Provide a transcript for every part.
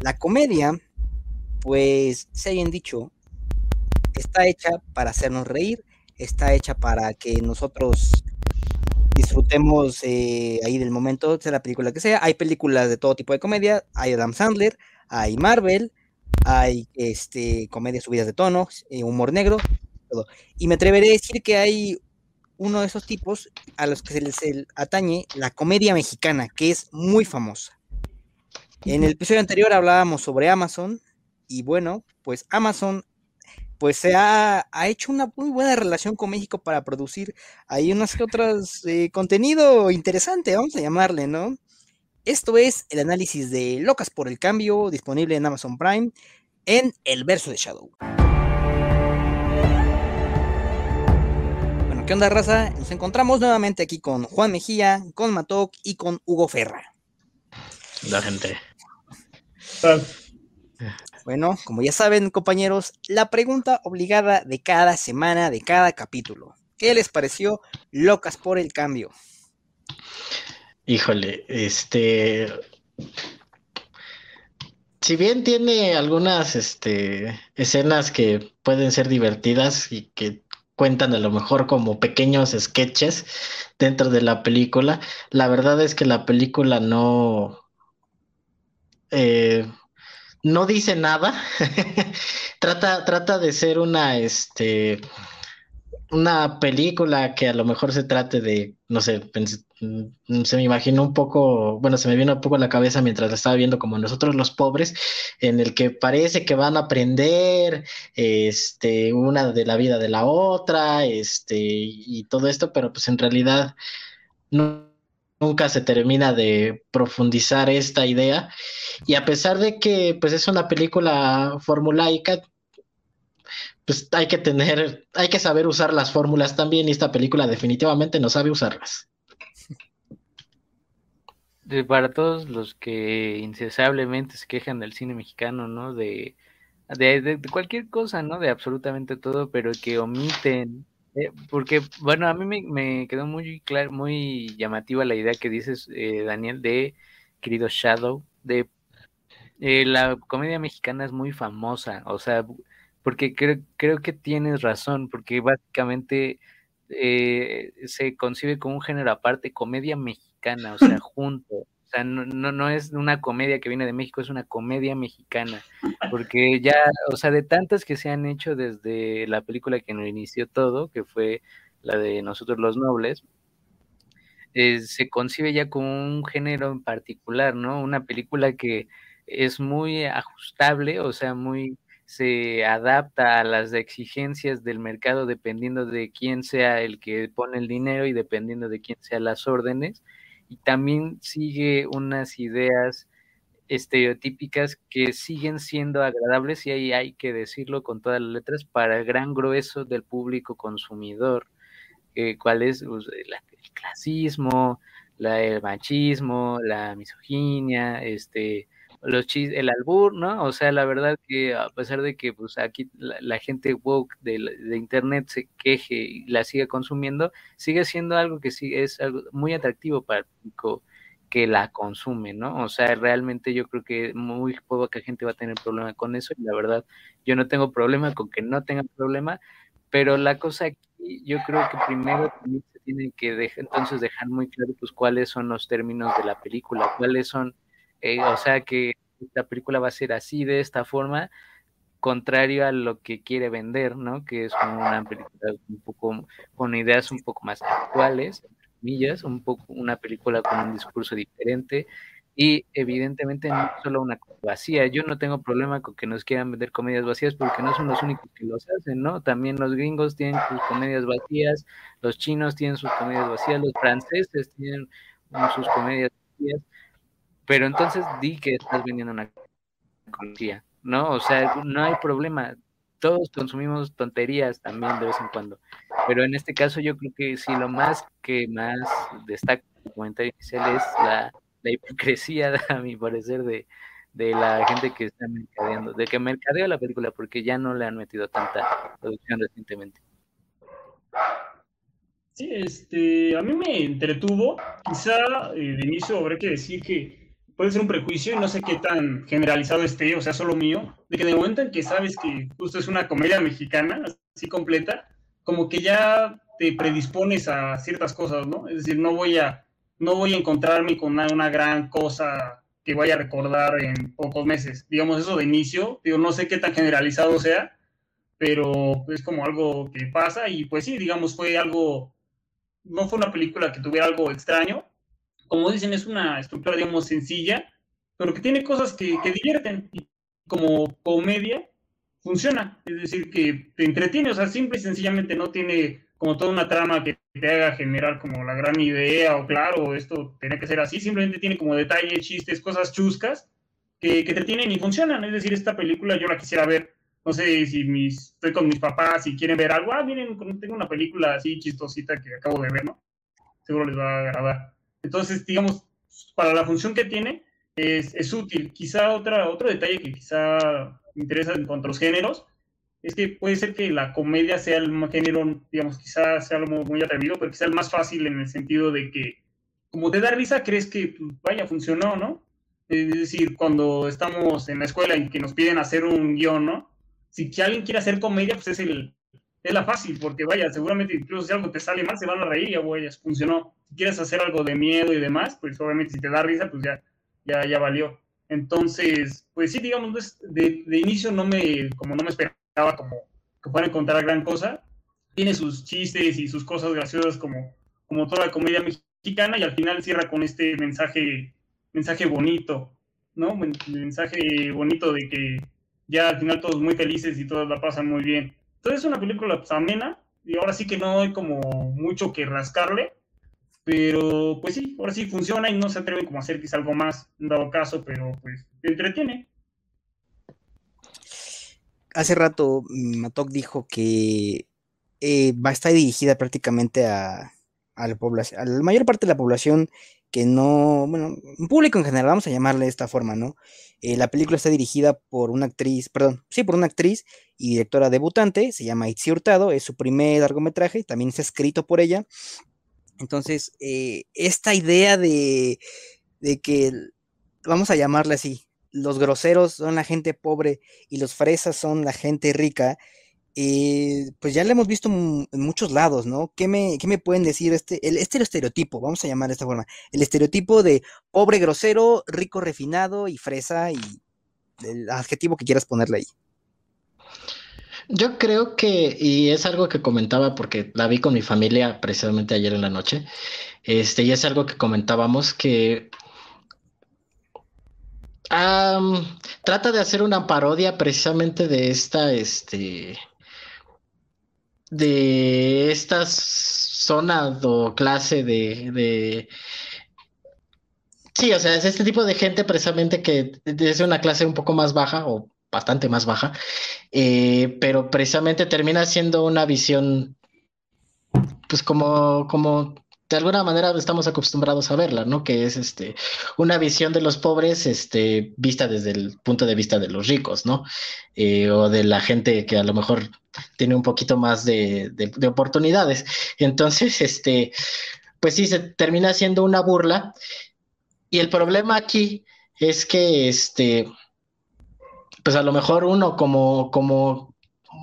La comedia, pues, se hayan dicho, está hecha para hacernos reír, está hecha para que nosotros disfrutemos eh, ahí del momento, sea la película que sea. Hay películas de todo tipo de comedia, hay Adam Sandler, hay Marvel, hay este, comedias subidas de tono, eh, humor negro, todo. Y me atreveré a decir que hay uno de esos tipos a los que se les atañe la comedia mexicana, que es muy famosa. En el episodio anterior hablábamos sobre Amazon y bueno, pues Amazon pues se ha, hecho una muy buena relación con México para producir ahí unas que otras eh, contenido interesante, vamos a llamarle, ¿no? Esto es el análisis de Locas por el Cambio, disponible en Amazon Prime, en el verso de Shadow. Bueno, ¿qué onda, raza? Nos encontramos nuevamente aquí con Juan Mejía, con Matok y con Hugo Ferra. La gente. Bueno, como ya saben, compañeros, la pregunta obligada de cada semana, de cada capítulo. ¿Qué les pareció Locas por el Cambio? Híjole, este. Si bien tiene algunas este, escenas que pueden ser divertidas y que cuentan a lo mejor como pequeños sketches dentro de la película, la verdad es que la película no. Eh, no dice nada. trata, trata de ser una, este, una película que a lo mejor se trate de, no sé, mm, se me imaginó un poco, bueno, se me vino un poco a la cabeza mientras la estaba viendo como nosotros los pobres, en el que parece que van a aprender, este, una de la vida de la otra, este, y todo esto, pero pues en realidad no nunca se termina de profundizar esta idea. Y a pesar de que pues es una película formulaica, pues hay que tener, hay que saber usar las fórmulas también, y esta película definitivamente no sabe usarlas. para todos los que incesablemente se quejan del cine mexicano, ¿no? De, de, de cualquier cosa, ¿no? De absolutamente todo, pero que omiten eh, porque, bueno, a mí me, quedó muy claro, muy llamativa la idea que dices, eh, Daniel, de querido Shadow, de eh, la comedia mexicana es muy famosa, o sea, porque creo, creo que tienes razón, porque básicamente se concibe como un género aparte, comedia mexicana, o sea, junto. O sea, no, no, es una comedia que viene de México, es una comedia mexicana. Porque ya, o sea, de tantas que se han hecho desde la película que nos inició todo, que fue la de Nosotros los Nobles, eh, se concibe ya como un género en particular, ¿no? Una película que es muy ajustable, o sea, muy se adapta a las exigencias del mercado dependiendo de quién sea el que pone el dinero y dependiendo de quién sean las órdenes y también sigue unas ideas estereotípicas que siguen siendo agradables y ahí hay que decirlo con todas las letras para el gran grueso del público consumidor, eh, cuál es pues, el clasismo, la, el machismo, la misoginia, este, los chis, el albur, ¿no? O sea, la verdad que a pesar de que pues aquí la, gente woke de, de, internet se queje y la sigue consumiendo, sigue siendo algo que sí es algo muy atractivo para el público que la consume, ¿no? O sea, realmente yo creo que muy poca gente va a tener problema con eso y la verdad yo no tengo problema con que no tengan problema, pero la cosa aquí yo creo que primero se tiene que dejar, entonces dejar muy claro pues cuáles son los términos de la película, cuáles son eh, o sea que la película va a ser así, de esta forma, contrario a lo que quiere vender, ¿no? Que es una película un poco con ideas un poco más actuales, millas, un poco una película con un discurso diferente y evidentemente no solo una vacía. Yo no tengo problema con que nos quieran vender comedias vacías porque no son los únicos que los hacen, ¿no? También los gringos tienen sus comedias vacías, los chinos tienen sus comedias vacías, los franceses tienen sus comedias vacías pero entonces di que estás vendiendo una comedia, ¿no? O sea, no hay problema. Todos consumimos tonterías también de vez en cuando. Pero en este caso yo creo que sí, lo más que más destaca el comentario inicial es la, hipocresía, a mi parecer, de, de la gente que está mercadeando, de que mercadea la película, porque ya no le han metido tanta producción recientemente. Sí, este, a mí me entretuvo. Quizá eh, de inicio habrá que decir que puede ser un prejuicio y no sé qué tan generalizado esté, o sea, solo mío, de que de momento en que sabes que justo es una comedia mexicana, así completa, como que ya te predispones a ciertas cosas, ¿no? Es decir, no voy a, no voy a encontrarme con una, gran cosa que vaya a recordar en pocos meses. Digamos, eso de inicio, digo, no sé qué tan generalizado sea, pero es como algo que pasa y pues sí, digamos, fue algo, no fue una película que tuviera algo extraño. Como dicen, es una estructura, digamos, sencilla, pero que tiene cosas que, que divierten. Como comedia, funciona. Es decir, que te entretiene, o sea, simple y sencillamente no tiene como toda una trama que te haga generar como la gran idea o claro, esto tiene que ser así, simplemente tiene como detalles, chistes, cosas chuscas que, que te tienen y funcionan. Es decir, esta película yo la quisiera ver no sé si mis, estoy con mis papás y quieren ver algo, ah, miren, tengo una película así chistosita que acabo de ver, ¿no? Seguro les va a agradar. Entonces, digamos, para la función que tiene, es, útil. Quizá otra, otro detalle que quizá interesa en cuanto a los géneros, es que puede ser que la comedia sea el género, digamos, quizá sea algo muy atrevido, pero quizá el más fácil en el sentido de que, como te da risa, crees que, pues, vaya, funcionó, ¿no? Es decir, cuando estamos en la escuela y que nos piden hacer un guion, ¿no? si alguien quiere hacer comedia, pues es, el, es la fácil, porque vaya, seguramente incluso si algo te sale mal, se van a reír, ya güey, funcionó. Si quieres hacer algo de miedo y demás, pues obviamente si te da risa, pues ya, ya, ya valió. Entonces, pues sí, digamos, de, de inicio no me, como no me esperaba como que fuera a encontrar gran cosa. Tiene sus chistes y sus cosas graciosas como, como toda la comedia mexicana y al final cierra con este mensaje, mensaje bonito, ¿no? Mensaje bonito de que ya al final todos muy felices y todos la pasan muy bien. Entonces es una película pues, amena y ahora sí que no hay como mucho que rascarle, pero pues sí, ahora sí funciona y no se atreven como a hacer quizá algo más, dado caso, pero pues entretiene. Hace rato Matok dijo que eh, va a estar dirigida prácticamente a la mayor parte de la población que no, bueno, público en general, vamos a llamarle de esta forma, ¿no? Eh, la película está dirigida por una actriz, perdón, sí, por una actriz y directora debutante, se llama Itzi Hurtado, es su primer largometraje, también está escrito por ella. Entonces, eh, esta idea de, de que, vamos a llamarle así, los groseros son la gente pobre y los fresas son la gente rica, eh, pues ya lo hemos visto en muchos lados, ¿no? ¿Qué me, me pueden decir? Este, el, este estereotipo, vamos a llamar de esta forma, el estereotipo de pobre grosero, rico refinado y fresa y el adjetivo que quieras ponerle ahí. Yo creo que, y es algo que comentaba porque la vi con mi familia precisamente ayer en la noche, este, y es algo que comentábamos que trata de hacer una parodia precisamente de esta, este, de esta zona o clase de, de, Sí, o sea, es este tipo de gente precisamente que es una clase un poco más baja o bastante más baja, eh, pero precisamente termina siendo una visión, pues como, como de alguna manera estamos acostumbrados a verla, ¿no? Que es este una visión de los pobres, este, vista desde el punto de vista de los ricos, ¿no? Eh, o de la gente que a lo mejor tiene un poquito más de, de, oportunidades. Entonces, este, pues sí, se termina siendo una burla. Y el problema aquí es que, este, pues a lo mejor uno como, como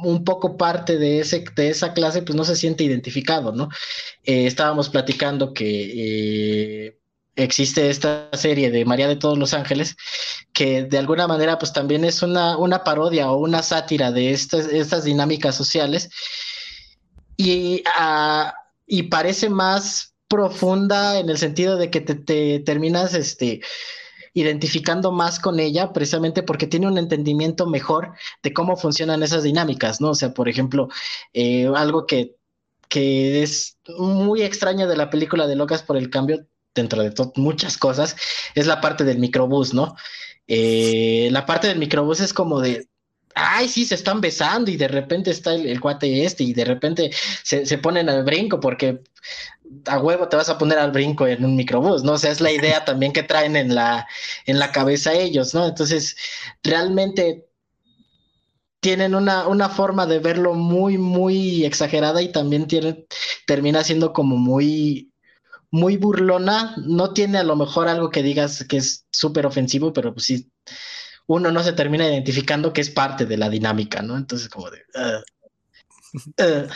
un poco parte de, ese, de esa clase, pues no se siente identificado, ¿no? Eh, estábamos platicando que eh, existe esta serie de María de todos los Ángeles, que de alguna manera pues también es una, una parodia o una sátira de estas, estas dinámicas sociales y, uh, y parece más profunda en el sentido de que te, te terminas este, identificando más con ella precisamente porque tiene un entendimiento mejor de cómo funcionan esas dinámicas, ¿no? O sea, por ejemplo, eh, algo que, que es muy extraño de la película de Locas por el Cambio, dentro de muchas cosas, es la parte del microbús, ¿no? Eh, la parte del microbús es como de, ay, sí, se están besando y de repente está el, el cuate este y de repente se, se, ponen al brinco porque a huevo te vas a poner al brinco en un microbús, ¿no? O sea, es la idea también que traen en la, en la cabeza ellos, ¿no? Entonces, realmente tienen una, una forma de verlo muy, muy exagerada y también tiene, termina siendo como muy, muy burlona, no tiene a lo mejor algo que digas que es súper ofensivo, pero pues sí, uno no se termina identificando que es parte de la dinámica, ¿no? Entonces como de... Uh,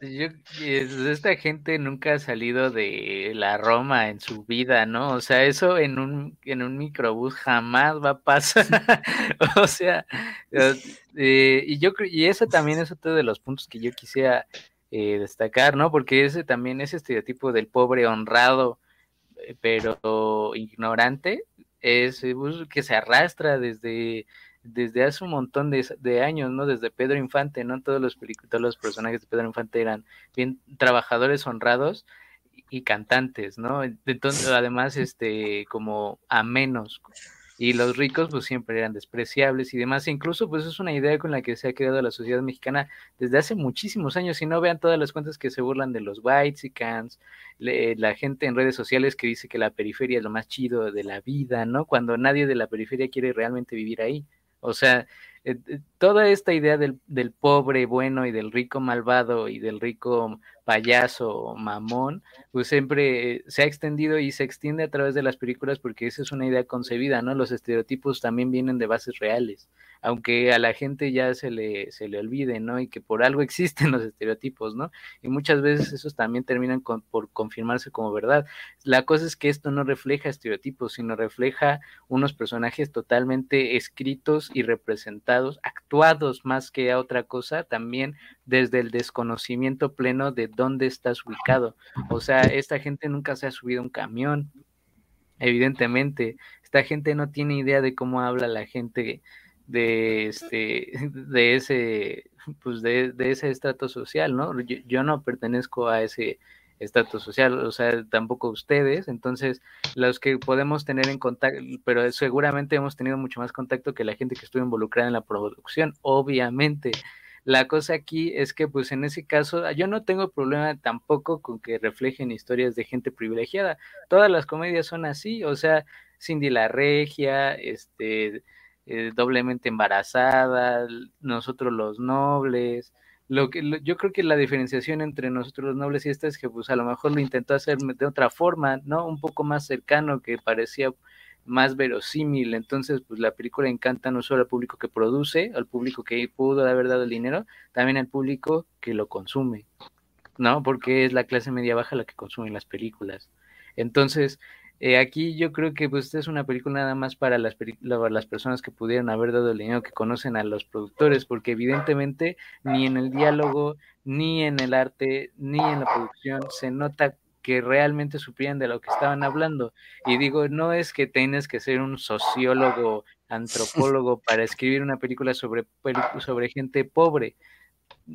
Yo, esta gente nunca ha salido de la Roma en su vida, ¿no? O sea, eso en un, en un microbús jamás va a pasar. o sea, eh, y yo y eso también es otro de los puntos que yo quisiera eh, destacar, ¿no? Porque ese también, ese estereotipo del pobre honrado, eh, pero ignorante, es que se arrastra desde desde hace un montón de, años, ¿no? Desde Pedro Infante, ¿no? Todos los, todos los personajes de Pedro Infante eran bien trabajadores honrados y cantantes, ¿no? Entonces, además, este, como a menos. Y los ricos, pues siempre eran despreciables y demás. Incluso, pues es una idea con la que se ha creado la sociedad mexicana desde hace muchísimos años. Si no vean todas las cuentas que se burlan de los whites y cans, la gente en redes sociales que dice que la periferia es lo más chido de la vida, ¿no? Cuando nadie de la periferia quiere realmente vivir ahí. O sea, eh, eh, toda esta idea del, del, pobre bueno y del rico malvado y del rico payaso mamón, pues siempre se ha extendido y se extiende a través de las películas porque esa es una idea concebida, ¿no? Los estereotipos también vienen de bases reales aunque a la gente ya se le, se le olvide, ¿no? Y que por algo existen los estereotipos, ¿no? Y muchas veces esos también terminan por confirmarse como verdad. La cosa es que esto no refleja estereotipos, sino refleja unos personajes totalmente escritos y representados, actuados más que a otra cosa, también desde el desconocimiento pleno de dónde estás ubicado. O sea, esta gente nunca se ha subido un camión, evidentemente. Esta gente no tiene idea de cómo habla la gente de este de ese pues de, ese estrato social no yo, no pertenezco a ese estatus social o sea tampoco ustedes entonces los que podemos tener en contacto pero seguramente hemos tenido mucho más contacto que la gente que estuvo involucrada en la producción obviamente la cosa aquí es que pues en ese caso yo no tengo problema tampoco con que reflejen historias de gente privilegiada todas las comedias son así o sea Cindy la Regia este eh, doblemente embarazada, nosotros los nobles. Lo que yo creo que la diferenciación entre nosotros los nobles y esta es que pues a lo mejor lo intentó hacer de otra forma, ¿no? Un poco más cercano que parecía más verosímil. Entonces, pues la película encanta no solo al público que produce, al público que pudo haber dado el dinero, también al público que lo consume, ¿no? Porque es la clase media baja la que consume las películas. Entonces, eh, aquí yo creo que pues esta es una película nada más para las, las personas que pudieran haber dado el dinero, que conocen a los productores, porque evidentemente ni en el diálogo, ni en el arte, ni en la producción se nota que realmente supieran de lo que estaban hablando. Y digo, no es que tienes que ser un sociólogo, antropólogo para escribir una película sobre, sobre gente pobre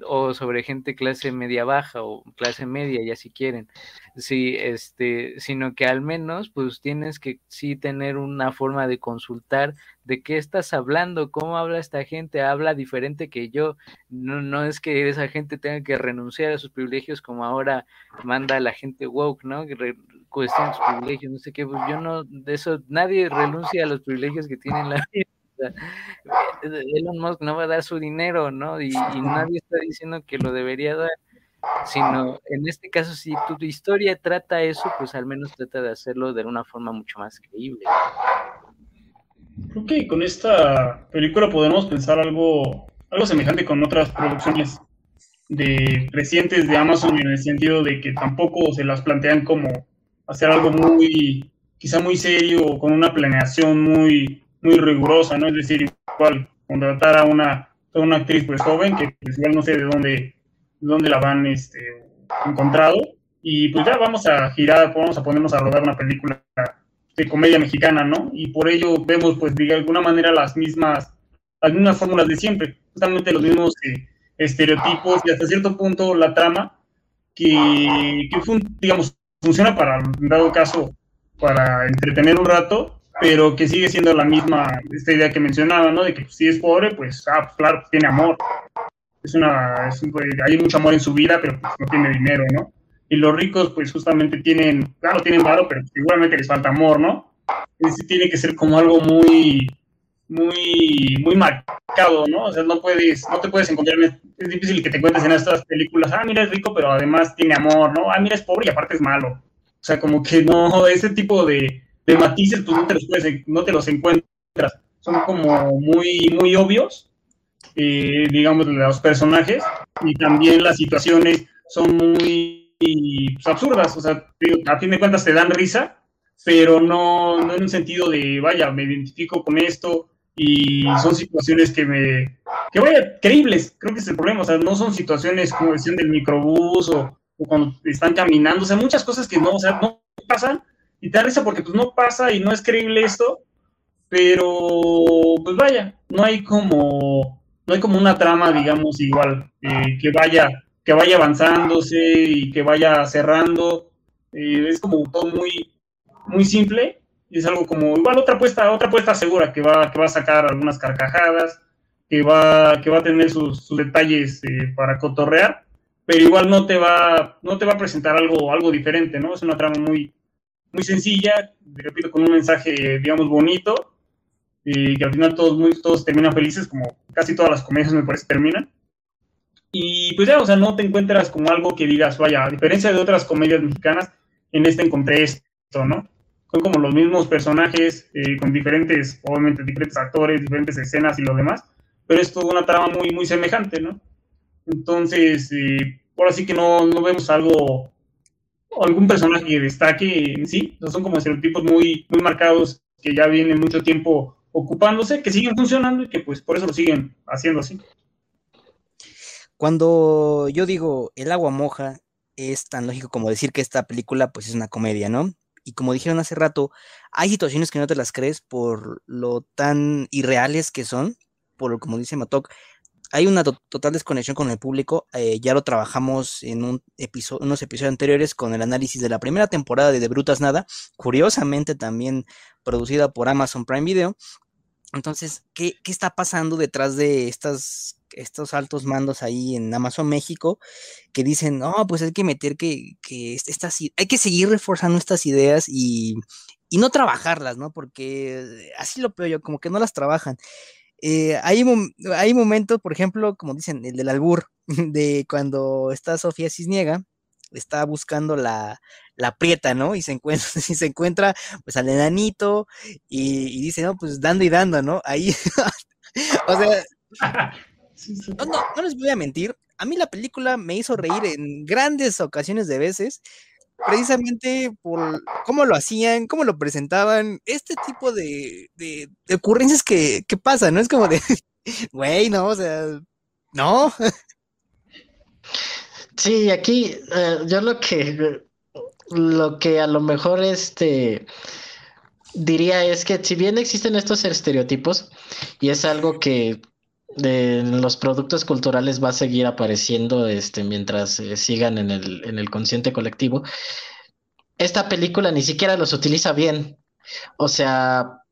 o sobre gente clase media baja o clase media, ya si quieren, sí, este, sino que al menos pues tienes que sí tener una forma de consultar de qué estás hablando, cómo habla esta gente, habla diferente que yo, no, no es que esa gente tenga que renunciar a sus privilegios como ahora manda la gente woke, ¿no? Que cuestiona sus privilegios, no sé qué, pues yo no, de eso, nadie renuncia a los privilegios que tiene la vida Elon Musk no va a dar su dinero, ¿no? Y, nadie está diciendo que lo debería dar, sino en este caso, si tu, historia trata eso, pues al menos trata de hacerlo de una forma mucho más creíble. Creo que con esta película podemos pensar algo, algo semejante con otras producciones de recientes de Amazon en el sentido de que tampoco se las plantean como hacer algo muy, quizá muy serio, con una planeación muy, muy rigurosa, ¿no? Es decir, igual contratar a una, a una actriz pues joven que pues igual no sé de dónde, de dónde la van este, encontrado y pues ya vamos a girar, vamos a ponernos a rodar una película de comedia mexicana, ¿no? Y por ello vemos pues de alguna manera las mismas, las mismas fórmulas de siempre, justamente los mismos eh, estereotipos y hasta cierto punto la trama que, que digamos, funciona para, en dado caso, para entretener un rato, pero que sigue siendo la misma, esta idea que mencionaba, ¿no? De que si es pobre, pues, ah, pues, claro, tiene amor. Es una, hay mucho amor en su vida, pero pues, no tiene dinero, ¿no? Y los ricos, pues, justamente tienen, claro, tienen varo, pero igualmente les falta amor, ¿no? Es, tiene que ser como algo muy, muy, muy marcado ¿no? O sea, no puedes, no te puedes encontrar, es difícil que te cuentes en estas películas, ah, mira, es rico, pero además tiene amor, ¿no? Ah, mira, es pobre y aparte es malo. O sea, como que no, ese tipo de, de matices, pues no te los puedes, no te los encuentras. Son como muy, muy obvios, eh, digamos, los personajes, y también las situaciones son muy pues, absurdas, o sea, a fin de cuentas te dan risa, pero no, no en un sentido de, vaya, me identifico con esto, y son situaciones que me, que vaya, creíbles, creo que es el problema, o sea, no son situaciones como decían del microbús o, cuando están caminando, o sea, muchas cosas que no, o sea, no pasan y te da risa porque pues no pasa y no es creíble esto, pero pues vaya, no hay como, no hay como una trama, digamos, igual, eh, que vaya, que vaya avanzándose y que vaya cerrando, eh, es como todo muy, muy simple es algo como, igual otra apuesta, otra apuesta segura que va, que va a sacar algunas carcajadas, que va, que va a tener sus, detalles eh, para cotorrear, pero igual no te va, no te va a presentar algo, algo diferente, ¿no? Es una trama muy, muy sencilla, repito, con un mensaje, digamos, bonito, y que al final todos, muy, todos terminan felices, como casi todas las comedias me parece terminan. Y pues ya, o sea, no te encuentras como algo que digas, vaya, a diferencia de otras comedias mexicanas, en esta encontré esto, ¿no? son como los mismos personajes, eh, con diferentes, obviamente, diferentes actores, diferentes escenas y lo demás, pero es toda una trama muy, muy semejante, ¿no? Entonces, eh, ahora sí que no, no vemos algo, algún personaje que destaque en sí, son como estereotipos muy, muy marcados que ya vienen mucho tiempo ocupándose, que siguen funcionando y que pues por eso lo siguen haciendo así. Cuando yo digo el agua moja, es tan lógico como decir que esta película pues es una comedia, ¿no? y como dijeron hace rato, hay situaciones que no te las crees por lo tan irreales que son, por como dice Matok, hay una total desconexión con el público. Eh, ya lo trabajamos en un unos episodios anteriores con el análisis de la primera temporada de De Brutas Nada, curiosamente también producida por Amazon Prime Video. Entonces, ¿qué, qué está pasando detrás de estas estos altos mandos ahí en Amazon México que dicen, no, pues hay que meter que, que estas, hay que seguir reforzando estas ideas y, y no trabajarlas, ¿no? Porque así lo veo yo, como que no las trabajan. Eh, hay, hay momentos, por ejemplo, como dicen, el del albur, de cuando está Sofía Cisniega, está buscando la, la prieta, ¿no? Y se encuentra, y se encuentra pues al enanito y, y dice, no, pues dando y dando, ¿no? Ahí, o sea, no, no, les voy a mentir. A mí la película me hizo reír en grandes ocasiones de veces, precisamente por cómo lo hacían, cómo lo presentaban, este tipo de, de, ocurrencias que, que, pasan, ¿no? Es como de, güey, no, o sea, no. Sí, aquí eh, yo lo que, lo que a lo mejor este diría es que si bien existen estos estereotipos y es algo que de los productos culturales va a seguir apareciendo este, mientras eh, sigan en el, en el consciente colectivo. Esta película ni siquiera los utiliza bien. O sea,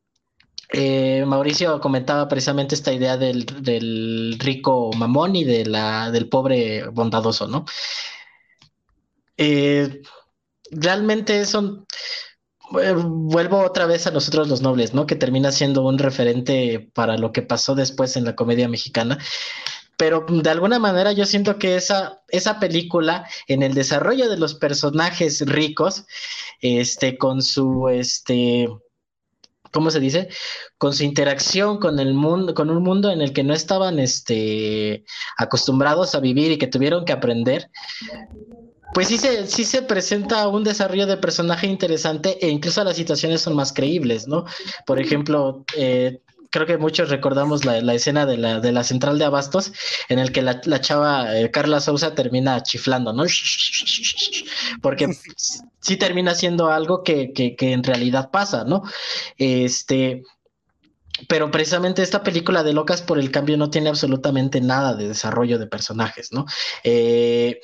eh, Mauricio comentaba precisamente esta idea del, rico mamón y de la, del pobre bondadoso, ¿no? Eh, realmente son vuelvo otra vez a nosotros los nobles, ¿no? Que termina siendo un referente para lo que pasó después en la comedia mexicana. Pero de alguna manera yo siento que esa, esa película, en el desarrollo de los personajes ricos, este, con su, este, ¿cómo se dice? Con su interacción con el mundo, con un mundo en el que no estaban, este, acostumbrados a vivir y que tuvieron que aprender, pues sí se, sí se presenta un desarrollo de personaje interesante e incluso las situaciones son más creíbles, ¿no? Por ejemplo, eh, creo que muchos recordamos la, escena de la, de la, central de abastos en el que la, chava eh, Carla Sousa termina chiflando, ¿no? Porque sí termina siendo algo que, que, en realidad pasa, ¿no? Este, pero precisamente esta película de Locas por el Cambio no tiene absolutamente nada de desarrollo de personajes, ¿no? Eh,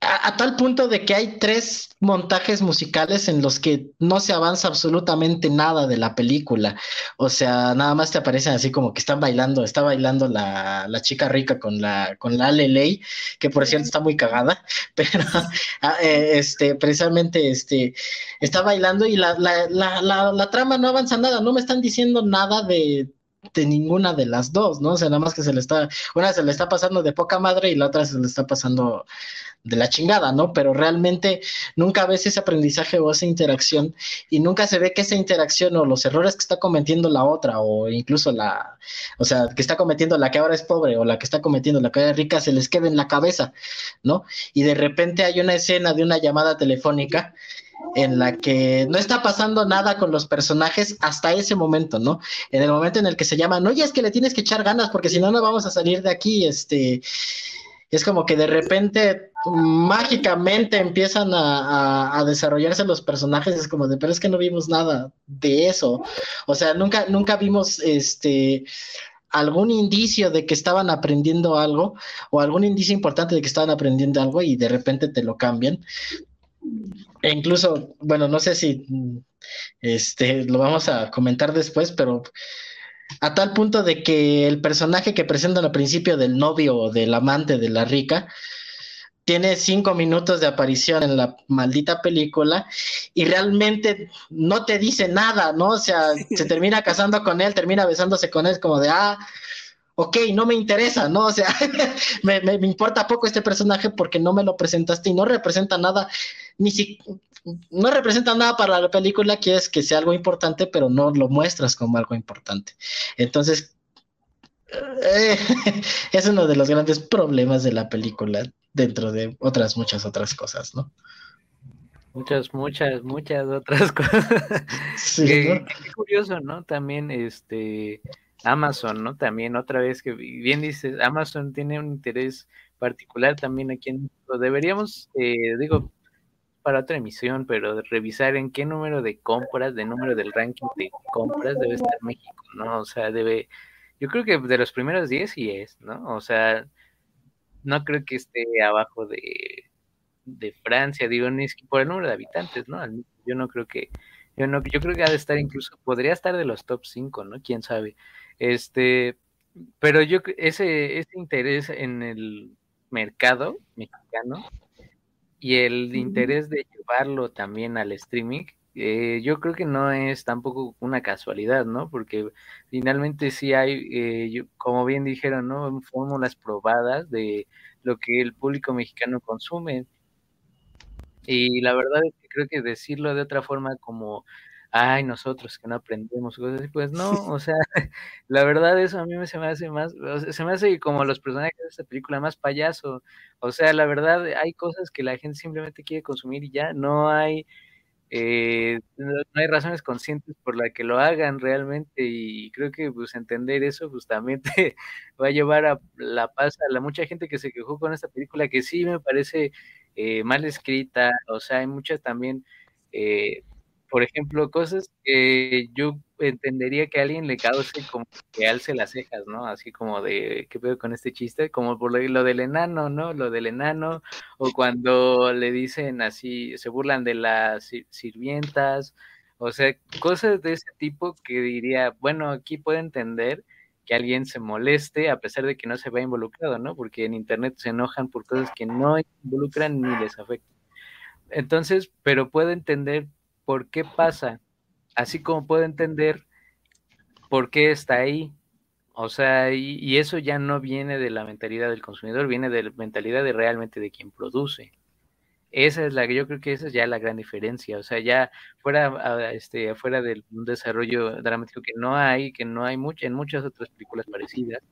a, tal punto de que hay tres montajes musicales en los que no se avanza absolutamente nada de la película. O sea, nada más te aparecen así como que están bailando, está bailando la, la chica rica con la, con la Leley, que por cierto está muy cagada, pero ah, eh, este, precisamente este, está bailando y la, la, la, la, trama no avanza nada, no me están diciendo nada de de ninguna de las dos, ¿no? O sea, nada más que se le está, una se le está pasando de poca madre y la otra se le está pasando de la chingada, ¿no? Pero realmente nunca ves ese aprendizaje o esa interacción y nunca se ve que esa interacción o los errores que está cometiendo la otra o incluso la, o sea, que está cometiendo la que ahora es pobre o la que está cometiendo la que ahora es rica se les quede en la cabeza, ¿no? Y de repente hay una escena de una llamada telefónica en la que no está pasando nada con los personajes hasta ese momento, ¿no? En el momento en el que se llaman, oye, es que le tienes que echar ganas porque si no, no vamos a salir de aquí, este, es como que de repente mágicamente empiezan a, desarrollarse los personajes, es como de, pero es que no vimos nada de eso, o sea, nunca, nunca vimos este algún indicio de que estaban aprendiendo algo o algún indicio importante de que estaban aprendiendo algo y de repente te lo cambian. E incluso, bueno, no sé si este, lo vamos a comentar después, pero a tal punto de que el personaje que presentan al principio del novio o del amante de la rica tiene cinco minutos de aparición en la maldita película y realmente no te dice nada, ¿no? O sea, se termina casando con él, termina besándose con él, como de, ah, ok, no me interesa, ¿no? O sea, me, me, importa poco este personaje porque no me lo presentaste y no representa nada, ni si, no representa nada para la película, quieres que sea algo importante, pero no lo muestras como algo importante. Entonces, eh, es uno de los grandes problemas de la película, dentro de otras muchas otras cosas, ¿no? Muchas, muchas, muchas otras cosas. Sí, qué, curioso, ¿no? También, este, Amazon, ¿no? También otra vez que bien dices, Amazon tiene un interés particular también aquí en México. Deberíamos, eh, digo, para otra emisión, pero revisar en qué número de compras, de número del ranking de compras debe estar México, ¿no? O sea, debe, yo creo que de los primeros 10 sí es, ¿no? O sea, no creo que esté abajo de, de Francia, digo, ni por el número de habitantes, ¿no? Yo no creo que, yo no, yo creo que ha de estar incluso, podría estar de los top 5, ¿no? Quién sabe. Este, pero yo ese, ese interés en el mercado mexicano y el interés de llevarlo también al streaming, eh, yo creo que no es tampoco una casualidad, ¿no? Porque finalmente sí hay, eh, como bien dijeron, ¿no? Fórmulas probadas de lo que el público mexicano consume. Y la verdad es que creo que decirlo de otra forma como ay, nosotros que no aprendemos cosas así, pues no, o sea, la verdad eso a mí se me hace más, se me hace como los personajes de esta película más payaso, o sea, la verdad hay cosas que la gente simplemente quiere consumir y ya, no hay, eh, no, hay razones conscientes por la que lo hagan realmente y creo que pues entender eso pues también te va a llevar a la paz a la mucha gente que se quejó con esta película que sí me parece eh, mal escrita, o sea, hay muchas también... Eh, por ejemplo, cosas que yo entendería que a alguien le cause como que alce las cejas, ¿no? Así como de, ¿qué pedo con este chiste? Como por lo, del enano, ¿no? Lo del enano, o cuando le dicen así, se burlan de las sirvientas, o sea, cosas de ese tipo que diría, bueno, aquí puedo entender que alguien se moleste a pesar de que no se vea involucrado, ¿no? Porque en Internet se enojan por cosas que no involucran ni les afectan. Entonces, pero puedo entender por qué pasa, así como puedo entender por qué está ahí. O sea, y, eso ya no viene de la mentalidad del consumidor, viene de la mentalidad de realmente de quien produce. Esa es la que yo creo que esa es ya la gran diferencia. O sea, ya fuera, este, del un desarrollo dramático que no hay, que no hay mucho, en muchas otras películas parecidas,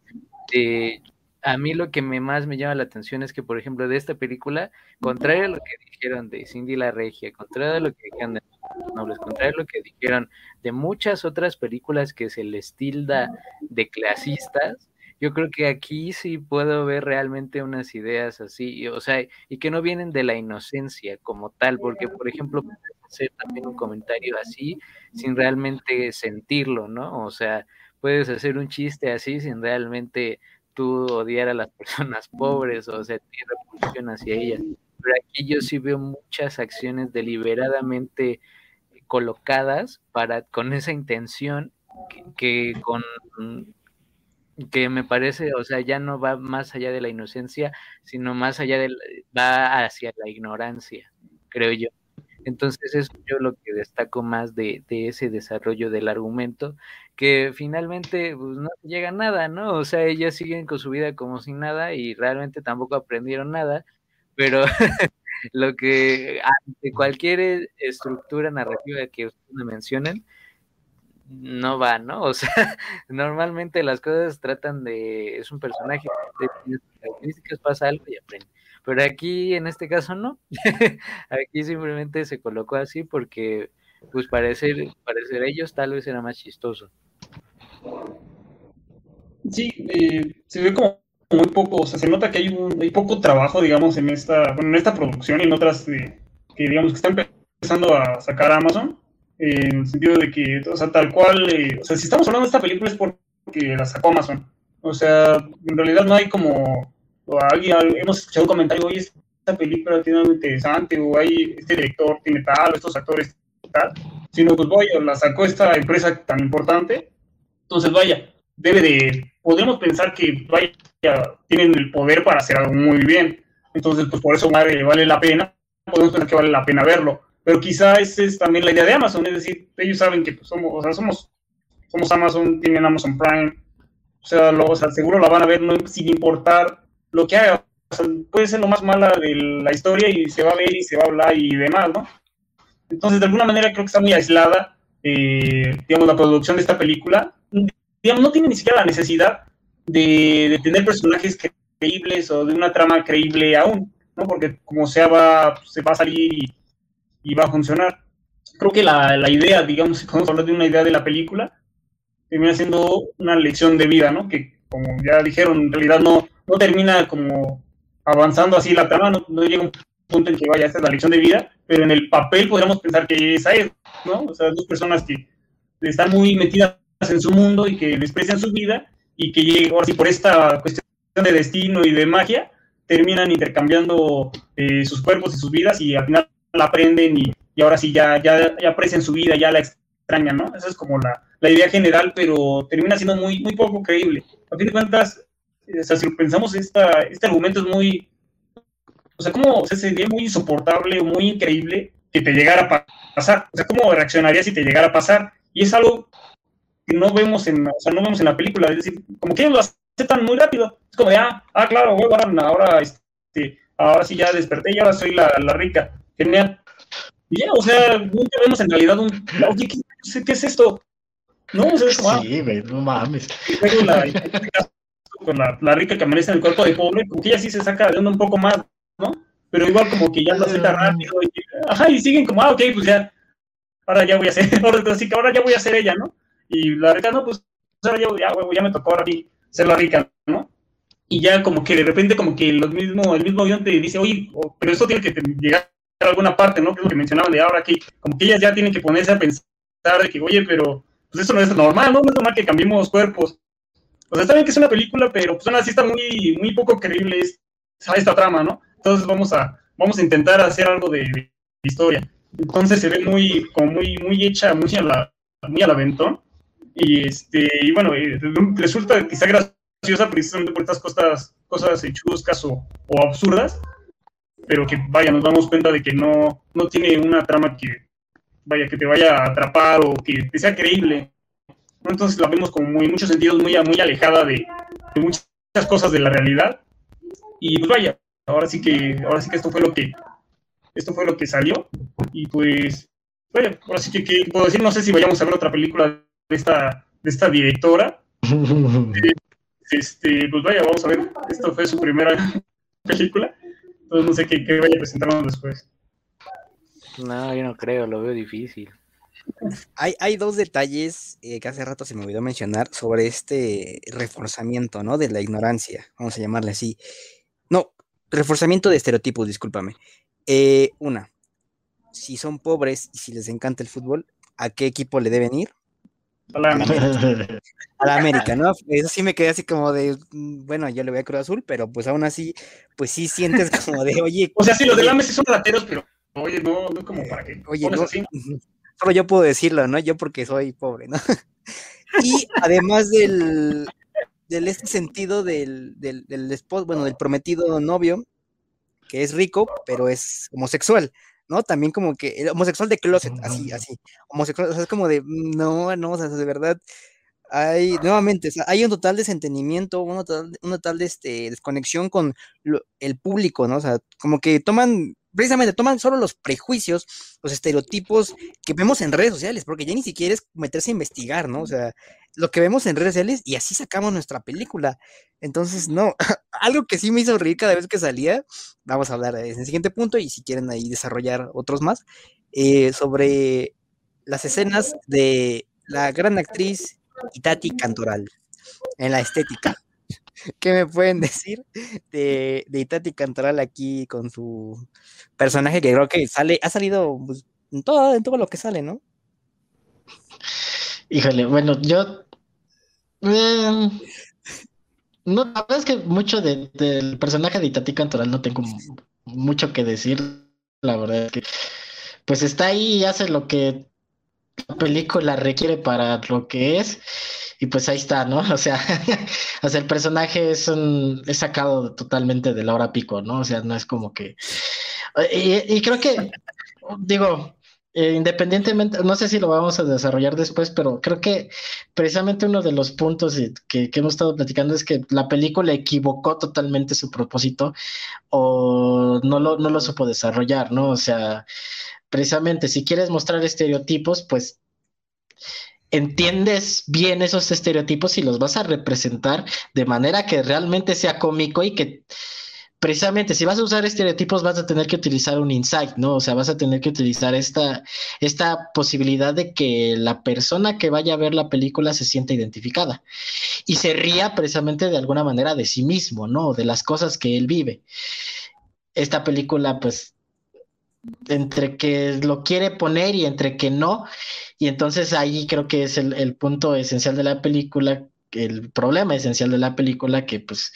eh, a mí lo que me más me llama la atención es que, por ejemplo, de esta película, contrario a lo que dijeron de Cindy la Regia, contrario a lo que dijeron de Nobles, contrario a lo que dijeron de muchas otras películas que se les tilda de clasistas, yo creo que aquí sí puedo ver realmente unas ideas así, o sea, y que no vienen de la inocencia como tal, porque, por ejemplo, hacer también un comentario así sin realmente sentirlo, ¿no? O sea, puedes hacer un chiste así sin realmente tú odiar a las personas pobres o sentir repulsión hacia ellas. Pero aquí yo sí veo muchas acciones deliberadamente colocadas para con esa intención que, con que me parece, o sea, ya no va más allá de la inocencia, sino más allá de va hacia la ignorancia, creo yo. Entonces es yo lo que destaco más de, de, ese desarrollo del argumento, que finalmente pues, no llega a nada, ¿no? O sea, ellas siguen con su vida como sin nada y realmente tampoco aprendieron nada, pero lo que ante cualquier estructura narrativa que ustedes me mencionen, no va, ¿no? O sea, normalmente las cosas tratan de, es un personaje, de características, pasa algo y aprende. Pero aquí, en este caso, no. aquí simplemente se colocó así porque, pues, parecer, parecer ellos tal vez era más chistoso. Sí, eh, se ve como muy poco, o sea, se nota que hay, un, hay poco trabajo, digamos, en esta, bueno, en esta producción y en otras eh, que, digamos, que están empezando a sacar Amazon en el sentido de que, o sea, tal cual, eh, o sea, si estamos hablando de esta película es porque la sacó Amazon. O sea, en realidad no hay como, o alguien, hemos escuchado un comentario, oye, esta película tiene algo interesante, o hay, este director tiene tal, estos actores tal, sino pues vaya, la sacó esta empresa tan importante, entonces vaya, debe de, podemos pensar que vaya, tienen el poder para hacer algo muy bien, entonces pues por eso vale, vale la pena, podemos pensar que vale la pena verlo. Pero quizá esa es también la idea de Amazon, es decir, ellos saben que pues, somos, o sea, somos, somos Amazon, tienen Amazon Prime, o sea, lo, o sea, seguro la van a ver sin importar lo que haga. O sea, puede ser lo más mala de la historia y se va a ver y se va a hablar y demás, ¿no? Entonces, de alguna manera creo que está muy aislada, eh, digamos, la producción de esta película. Digamos, no tiene ni siquiera la necesidad de, de, tener personajes creíbles o de una trama creíble aún, ¿no? Porque como sea, va, se va a salir y y va a funcionar. Creo que la, la idea, digamos, si podemos hablar de una idea de la película, termina siendo una lección de vida, ¿no? Que, como ya dijeron, en realidad no, no termina como avanzando así la trama, no, llega un punto en que vaya, esta es la lección de vida, pero en el papel podríamos pensar que esa es, ¿no? O sea, dos personas que están muy metidas en su mundo y que desprecian su vida y que llegan, ahora por esta cuestión de destino y de magia, terminan intercambiando eh, sus cuerpos y sus vidas y al final la aprenden y, y ahora sí ya, ya, ya, aprecian su vida, ya la extrañan, ¿no? Esa es como la, la, idea general, pero termina siendo muy, muy poco creíble. A fin de cuentas, o sea, si pensamos, esta, este argumento es muy, o sea, como o sea, sería muy insoportable, muy increíble que te llegara a pasar. O sea, ¿cómo reaccionaría si te llegara a pasar? Y es algo que no vemos en, o sea, no vemos en la película, es decir, como que ellos lo aceptan muy rápido. Es como de, ah, ah claro, ahora, ahora, este, ahora sí ya desperté y ahora soy la, la rica genial. Y ya, o sea, nunca vemos en realidad un, oye, ¿qué, qué es esto? No, o sea, es como, sí, ah, no mames. La, con la, la, rica que amanece en el cuerpo de pobre, como que ella sí se saca de un poco más, ¿no? Pero igual como que ya lo acepta rápido, y, ajá, y siguen como, ah, ok, pues ya, ahora ya voy a ser, ahora, así que ahora ya voy a ser ella, ¿no? Y la rica, no, pues ahora ya, ya, ya me tocó ahora a mí ser la rica, ¿no? Y ya como que de repente como que los mismo, el mismo avión te dice, oye, pero esto tiene que llegar alguna parte, ¿no? Que es lo que mencionaban de ahora aquí, como que ellas ya tienen que ponerse a pensar de que, oye, pero pues eso no es normal, ¿no? No es normal que cambiemos cuerpos. O sea, está bien que es una película, pero pues aún así está muy, muy poco creíble esta trama, ¿no? Entonces vamos a, vamos a intentar hacer algo de, historia. Entonces se ve muy, como muy, muy hecha, muy a la, muy al aventón. Y este, y bueno, resulta quizá graciosa precisamente por estas cosas, cosas chuscas o, o absurdas, pero que vaya, nos damos cuenta de que no, no tiene una trama que vaya, que te vaya a atrapar o que, sea creíble. Entonces la vemos como muy, en muchos sentidos muy, muy alejada de, muchas cosas de la realidad. Y pues vaya, ahora sí que, ahora sí que esto fue lo que, esto fue lo que salió. Y pues, vaya, ahora sí que, ¿qué puedo decir, no sé si vayamos a ver otra película de esta, de esta directora. este, pues vaya, vamos a ver, esto fue su primera película. Entonces no sé qué, qué vaya a presentarnos después. No, yo no creo, lo veo difícil. Hay, hay dos detalles eh, que hace rato se me olvidó mencionar sobre este reforzamiento, ¿no? De la ignorancia, vamos a llamarle así. No, reforzamiento de estereotipos, discúlpame. Eh, una, si son pobres y si les encanta el fútbol, ¿a qué equipo le deben ir? A la, América. ¿no? Eso sí me quedé así como de, mm, bueno, yo le voy a Cruz Azul, pero pues aún así, pues sí sientes como de, oye. O sea, sí, los de la Messi son rateros, pero oye, no, no como para que. Oye, no, solo yo puedo decirlo, ¿no? Yo porque soy pobre, ¿no? y además del, del este sentido del, del, del esposo, bueno, del prometido novio, que es rico, pero es homosexual. ¿no? También como que el homosexual de closet, así, así, homosexual, o sea, es como de, no, no, o sea, de verdad, hay, nuevamente, hay un total desentendimiento, un total, un total de este, desconexión con el público, ¿no? O sea, como que toman precisamente toman solo los prejuicios, los estereotipos que vemos en redes sociales, porque ya ni siquiera es meterse a investigar, ¿no? O sea, lo que vemos en redes sociales y así sacamos nuestra película. Entonces, no, algo que sí me hizo reír cada vez que salía, vamos a hablar en el siguiente punto y si quieren ahí desarrollar otros más, eh, sobre las escenas de la gran actriz Itati Cantoral en la estética. ¿Qué me pueden decir de, de Itati Cantoral aquí con su personaje que creo que sale, ha salido pues, en, todo, en todo lo que sale, ¿no? Híjole, bueno, yo. Eh, no, la verdad es que mucho del personaje de Itati Cantoral no tengo mucho que decir. La verdad es que, pues está ahí y hace lo que la película requiere para lo que es y pues ahí está, ¿no? O sea, o el personaje es, un, es sacado totalmente de la hora pico, ¿no? O sea, no es como que... Y, creo que, digo, eh, independientemente, no sé si lo vamos a desarrollar después, pero creo que precisamente uno de los puntos que, que, hemos estado platicando es que la película equivocó totalmente su propósito o no lo, no lo supo desarrollar, ¿no? O sea, precisamente si quieres mostrar estereotipos, pues entiendes bien esos estereotipos y los vas a representar de manera que realmente sea cómico y que precisamente si vas a usar estereotipos vas a tener que utilizar un insight, ¿no? O sea, vas a tener que utilizar esta, esta posibilidad de que la persona que vaya a ver la película se sienta identificada y se ría precisamente de alguna manera de sí mismo, ¿no? De las cosas que él vive. Esta película, pues, entre que lo quiere poner y entre que no, y entonces ahí creo que es el, punto esencial de la película, el problema esencial de la película, que pues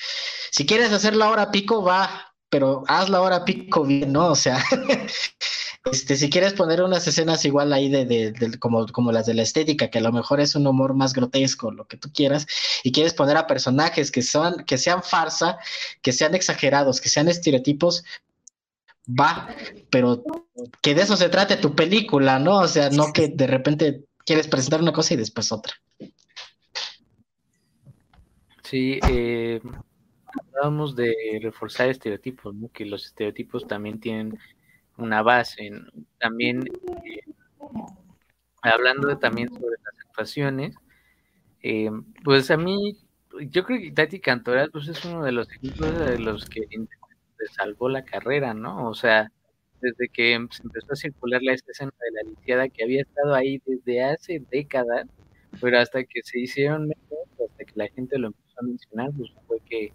si quieres hacer la hora pico, va, pero haz la hora pico bien, ¿no? O sea, este, si quieres poner unas escenas igual ahí de, de, como, como las de la estética, que a lo mejor es un humor más grotesco, lo que tú quieras, y quieres poner a personajes que, son, que sean farsa, que sean exagerados, que sean estereotipos, va, pero que de eso se trate tu película, ¿no? O sea, no que de repente quieres presentar una cosa y después otra. Sí, eh, hablábamos de reforzar estereotipos, ¿no? Que los estereotipos también tienen una base. También, eh, hablando también sobre las actuaciones, eh, pues a mí, yo creo que Tati Cantoral pues es uno de los ejemplos de los que salvó la carrera, ¿no? O sea, desde que se empezó a circular la escena de la lisiada que había estado ahí desde hace décadas, pero hasta que se hicieron hasta que la gente lo empezó mencionar, pues fue que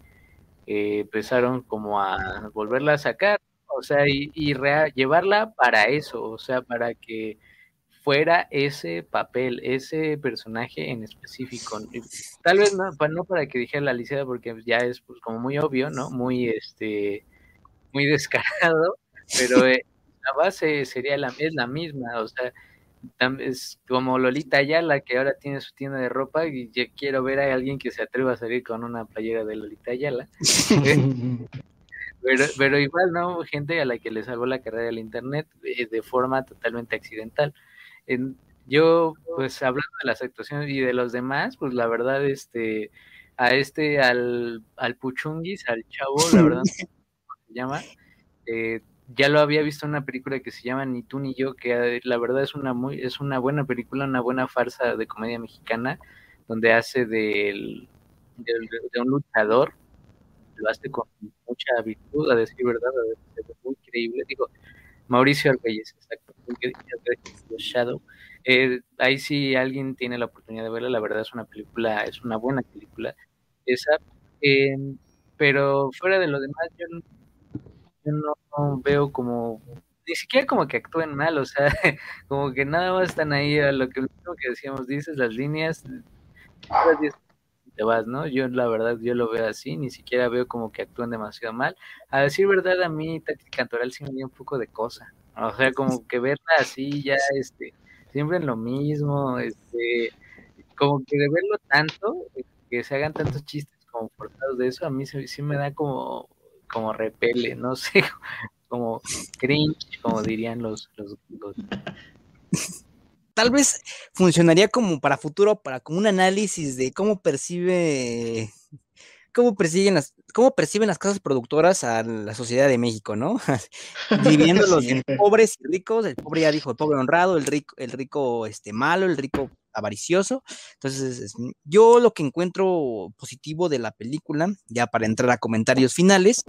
eh, empezaron como a volverla a sacar, o sea, y, llevarla para eso, o sea, para que fuera ese papel, ese personaje en específico. Tal vez no, no para que dijera la lisiada, porque ya es pues, como muy obvio, ¿no? Muy este muy descarado, pero eh, la base sería la, es la misma, o sea, es como Lolita Ayala, que ahora tiene su tienda de ropa y yo quiero ver a alguien que se atreva a salir con una playera de Lolita Ayala. pero, pero igual, ¿no? Gente a la que le salvó la carrera del Internet eh, de forma totalmente accidental. En, yo, pues hablando de las actuaciones y de los demás, pues la verdad, este, a este, al, al Puchunguis, al chavo, la verdad, llama. Eh, ya lo había visto en una película que se llama Ni tú ni yo, que eh, la verdad es una muy, es una buena película, una buena farsa de comedia mexicana, donde hace del, de un luchador, lo hace con mucha virtud, a decir verdad, muy creíble. Digo, Mauricio Argüelles, exacto, Shadow. Eh, ahí si alguien tiene la oportunidad de verla, la verdad es una película, es una buena película. Esa, pero fuera de lo demás, yo no veo como, ni siquiera como que actúen mal, o sea, como que nada más están ahí lo que, que decíamos, dices las líneas, te vas, ¿no? Yo la verdad, yo lo veo así, ni siquiera veo como que actúen demasiado mal. A decir verdad, a mí Tati Cantoral sí me dio un poco de cosa, o sea, como que verla así ya, este, siempre en lo mismo, este, como que de verlo tanto, que se hagan tantos chistes como forzados de eso, a mí sí me da como como repele, no sé, como cringe, como dirían los, los, los tal vez funcionaría como para futuro, para como un análisis de cómo percibe, cómo persiguen las, cómo perciben las casas productoras a la sociedad de México, ¿no? Dividiéndolos Sí. en pobres y ricos, el pobre ya dijo, el pobre honrado, el rico, el rico este malo, el rico avaricioso. Entonces, es- yo lo que encuentro positivo de la película, ya para entrar a comentarios finales,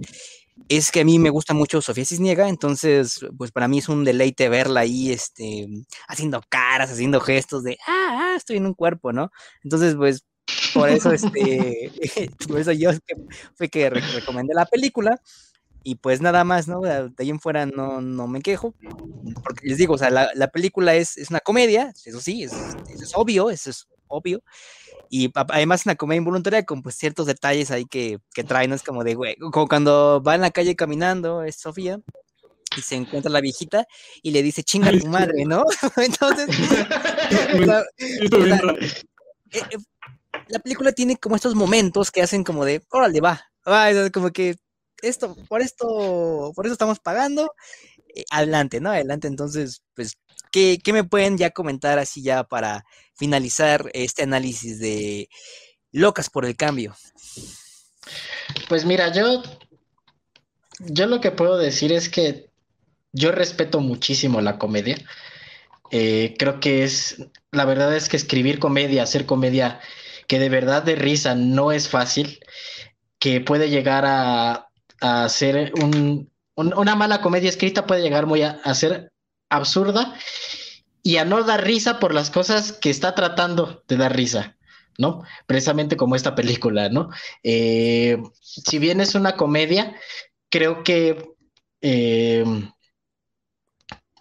es que a mí me gusta mucho Sofía Cisniega, entonces, pues para mí es un deleite verla ahí, este, haciendo caras, haciendo gestos de, ah, ah, estoy en un cuerpo, ¿no? Entonces, pues, por eso, este, por eso yo fue que re- recomendé la película, y pues nada más, ¿no? De ahí en fuera no, no me quejo, porque les digo, o sea, la, la película es, es una comedia, eso sí, es, eso es obvio, eso es obvio, y además una comedia involuntaria con pues ciertos detalles ahí que, que traen, ¿no? Es como de, güey, como cuando va en la calle caminando, es Sofía, y se encuentra la viejita y le dice, chinga tu madre, ¿no? Entonces, o sea, Esto o bien sea, raro. eh, eh, la película tiene como estos momentos que hacen como de, órale, va, va, es como que esto, por esto, por eso estamos pagando, eh, adelante, ¿no? Adelante, entonces, pues, ¿qué, qué me pueden ya comentar así ya para finalizar este análisis de Locas por el Cambio? Pues mira, yo, yo lo que puedo decir es que yo respeto muchísimo la comedia. Eh, creo que es, la verdad es que escribir comedia, hacer comedia que de verdad de risa no es fácil, que puede llegar a, a ser un, un- una mala comedia escrita, puede llegar muy a, a ser absurda y a no dar risa por las cosas que está tratando de dar risa, ¿no? Precisamente como esta película, ¿no? Eh, si bien es una comedia, creo que eh,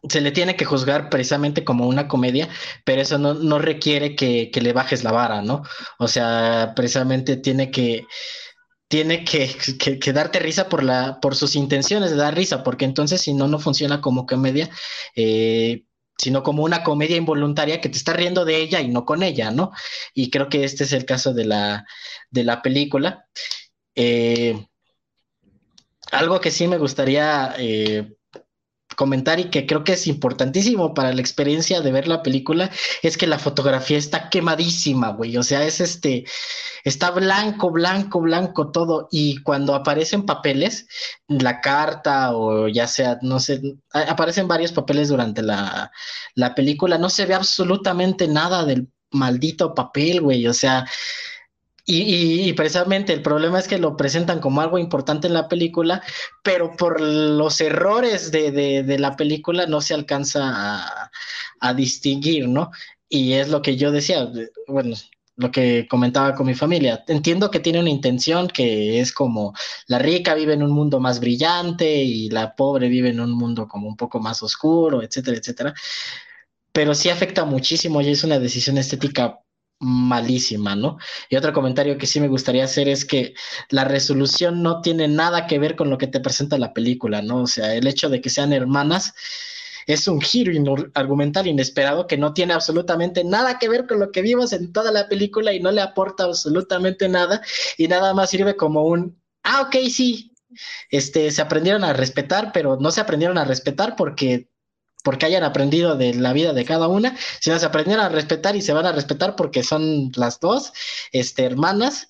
se le tiene que juzgar precisamente como una comedia, pero eso no, no requiere que, que le bajes la vara, ¿no? O sea, precisamente tiene que, tiene que, que- darte risa por, la, por sus intenciones de dar risa, porque entonces si no, no funciona como comedia, eh, sino como una comedia involuntaria que te está riendo de ella y no con ella, ¿no? Y creo que este es el caso de la, de la película. Eh, algo que sí me gustaría eh, comentar y que creo que es importantísimo para la experiencia de ver la película es que la fotografía está quemadísima, güey. O sea, es este, está blanco, blanco, blanco todo. Y cuando aparecen papeles, la carta o ya sea, no sé, aparecen varios papeles durante la, la película, no se ve absolutamente nada del maldito papel, güey. O sea, y, precisamente el problema es que lo presentan como algo importante en la película, pero por los errores de, de- de la película no se alcanza a, a distinguir, ¿no? Y es lo que yo decía, de- bueno, lo que comentaba con mi familia. Entiendo que tiene una intención que es como la rica vive en un mundo más brillante y la pobre vive en un mundo como un poco más oscuro, etcétera, etcétera. Pero sí afecta muchísimo y es una decisión estética malísima, ¿no? Y otro comentario que sí me gustaría hacer es que la resolución no tiene nada que ver con lo que te presenta la película, ¿no? O sea, el hecho de que sean hermanas es un giro argumental inesperado que no tiene absolutamente nada que ver con lo que vimos en toda la película y no le aporta absolutamente nada y nada más sirve como un, ah, ok, sí, este, se aprendieron a respetar, pero no se aprendieron a respetar porque porque hayan aprendido de la vida de cada una, sino se aprendieron a respetar y se van a respetar porque son las dos este, hermanas.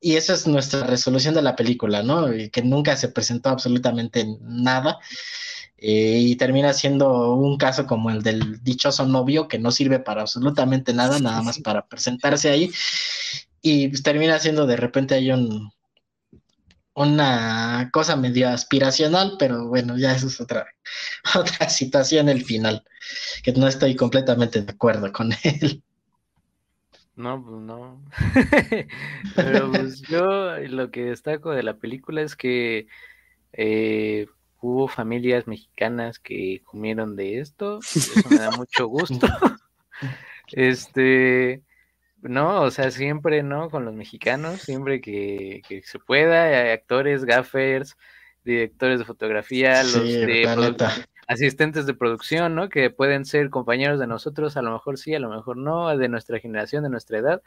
Y esa es nuestra resolución de la película, ¿no? Y que nunca se presentó absolutamente nada. Eh, y termina siendo un caso como el del dichoso novio que no sirve para absolutamente nada, nada más para presentarse ahí. Y termina siendo de repente hay un, una cosa medio aspiracional, pero bueno, ya eso es otra, otra situación el final, que no estoy completamente de acuerdo con él. No, pues no. Pero pues yo lo que destaco de la película es que eh, hubo familias mexicanas que comieron de esto. Eso me da mucho gusto. Este, no, o sea, siempre, ¿no? Con los mexicanos, siempre que, que se pueda, hay actores, gaffers, directores de fotografía, los Sí, de asistentes de producción, ¿no? Que pueden ser compañeros de nosotros, a lo mejor sí, a lo mejor no, de nuestra generación, de nuestra edad.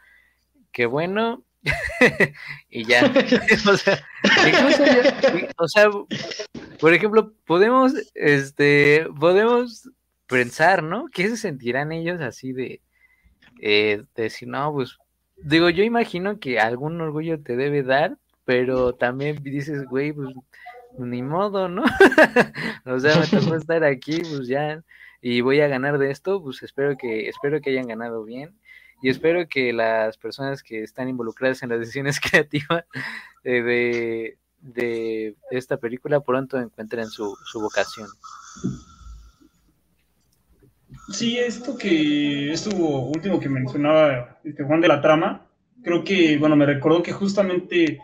Qué bueno. y ya. o sea, o sea, por ejemplo, podemos, este, podemos pensar, ¿no? ¿Qué se sentirán ellos así de, eh, de decir, no, pues, digo, yo imagino que algún orgullo te debe dar, pero también dices, güey, pues, ni modo, ¿no? o sea, me tocó estar aquí, pues ya, y voy a ganar de esto, pues espero que, espero que hayan ganado bien y espero que las personas que están involucradas en las decisiones creativas eh, de, de, esta película pronto encuentren su, su vocación. Sí, esto que, esto último que mencionaba este Juan de la trama, creo que, bueno, me recordó que justamente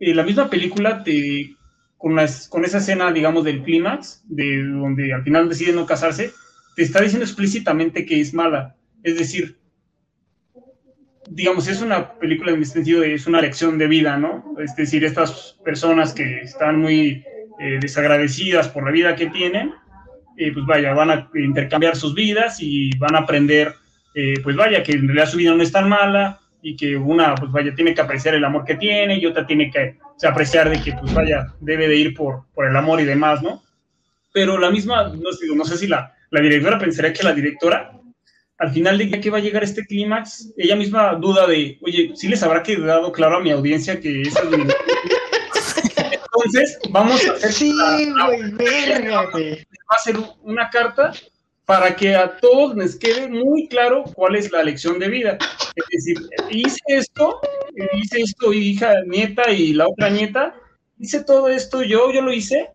eh, la misma película te, con, esa escena, digamos, del clímax, de donde al final decide no casarse, te está diciendo explícitamente que es mala. Es decir, digamos, es una película en este sentido, es una lección de vida, ¿no? Es decir, estas personas que están muy eh, desagradecidas por la vida que tienen, eh, pues vaya, van a intercambiar sus vidas y van a aprender, eh, pues vaya, que en realidad su vida no es tan mala y que una, pues vaya, tiene que apreciar el amor que tiene y otra tiene que apreciar de que, pues vaya, debe de ir por, por el amor y demás, ¿no? Pero la misma, no sé, no sé si la, la directora pensaría que la directora, al final de que va a llegar este clímax, ella misma duda de, oye, ¿sí les habrá quedado claro a mi audiencia que esa es mi Entonces, vamos a hacer. Sí, güey, Va a hacer una carta para que a todos les quede muy claro cuál es la lección de vida. Es decir, hice esto, hice esto, hija, nieta y la otra nieta, hice todo esto yo, yo lo hice,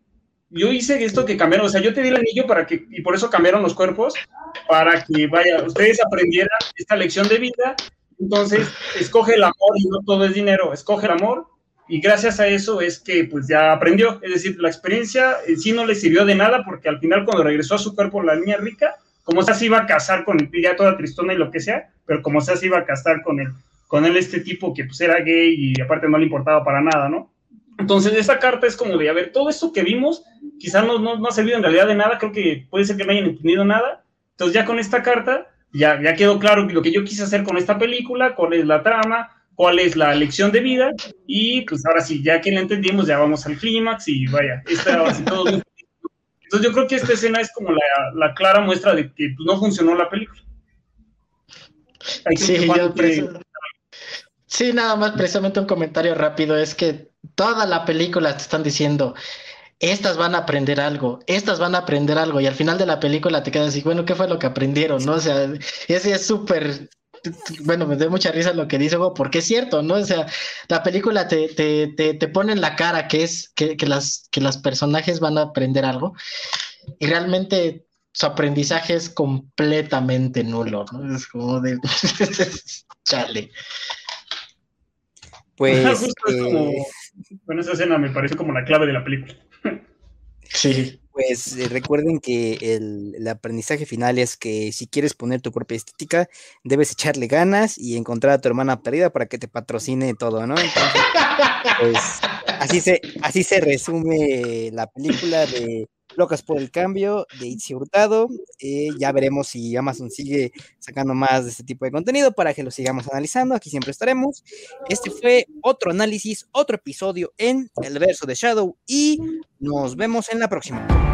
yo hice esto que cambiaron, o sea, yo te di el anillo para que, y por eso cambiaron los cuerpos, para que, vaya, ustedes aprendieran esta lección de vida, entonces, escoge el amor y no todo es dinero, escoge el amor y gracias a eso es que pues ya aprendió, es decir, la experiencia en sí no le sirvió de nada porque al final cuando regresó a su cuerpo la niña rica, como sea se iba a casar con él, ya toda tristona y lo que sea, pero como sea se iba a casar con él, con él este tipo que pues era gay y aparte no le importaba para nada, ¿no? Entonces esta carta es como de, a ver, todo esto que vimos quizás no, no, no ha servido en realidad de nada, creo que puede ser que no hayan entendido nada, entonces ya con esta carta ya, ya quedó claro lo que yo quise hacer con esta película, cuál es la trama, cuál es la lección de vida y pues ahora sí, ya que la entendimos, ya vamos al clímax y vaya, esta así todo Entonces yo creo que esta escena es como la, la clara muestra de que pues, no funcionó la película. Sí, yo sí, nada más precisamente un comentario rápido, es que toda la película te están diciendo, estas van a aprender algo, estas van a aprender algo, y al final de la película te quedas así, bueno, ¿qué fue lo que aprendieron? ¿No? O sea, ese es súper bueno, me da mucha risa lo que dice porque es cierto, ¿no? O sea, la película te, te, te, pone en la cara que es que, que, las, que las personajes van a aprender algo y realmente su aprendizaje es completamente nulo, ¿no? Es como de... Chale. Pues... Eh, bueno, esa escena me parece como la clave de la película. sí. Pues eh, recuerden que el, aprendizaje final es que si quieres poner tu propia estética, debes echarle ganas y encontrar a tu hermana perdida para que te patrocine todo, ¿no? pues así se, así se resume la película de Locas por el Cambio de Itzi Hurtado. Eh, ya veremos si Amazon sigue sacando más de este tipo de contenido para que lo sigamos analizando. Aquí siempre estaremos. Este fue otro análisis, otro episodio en el verso de Shadow y nos vemos en la próxima.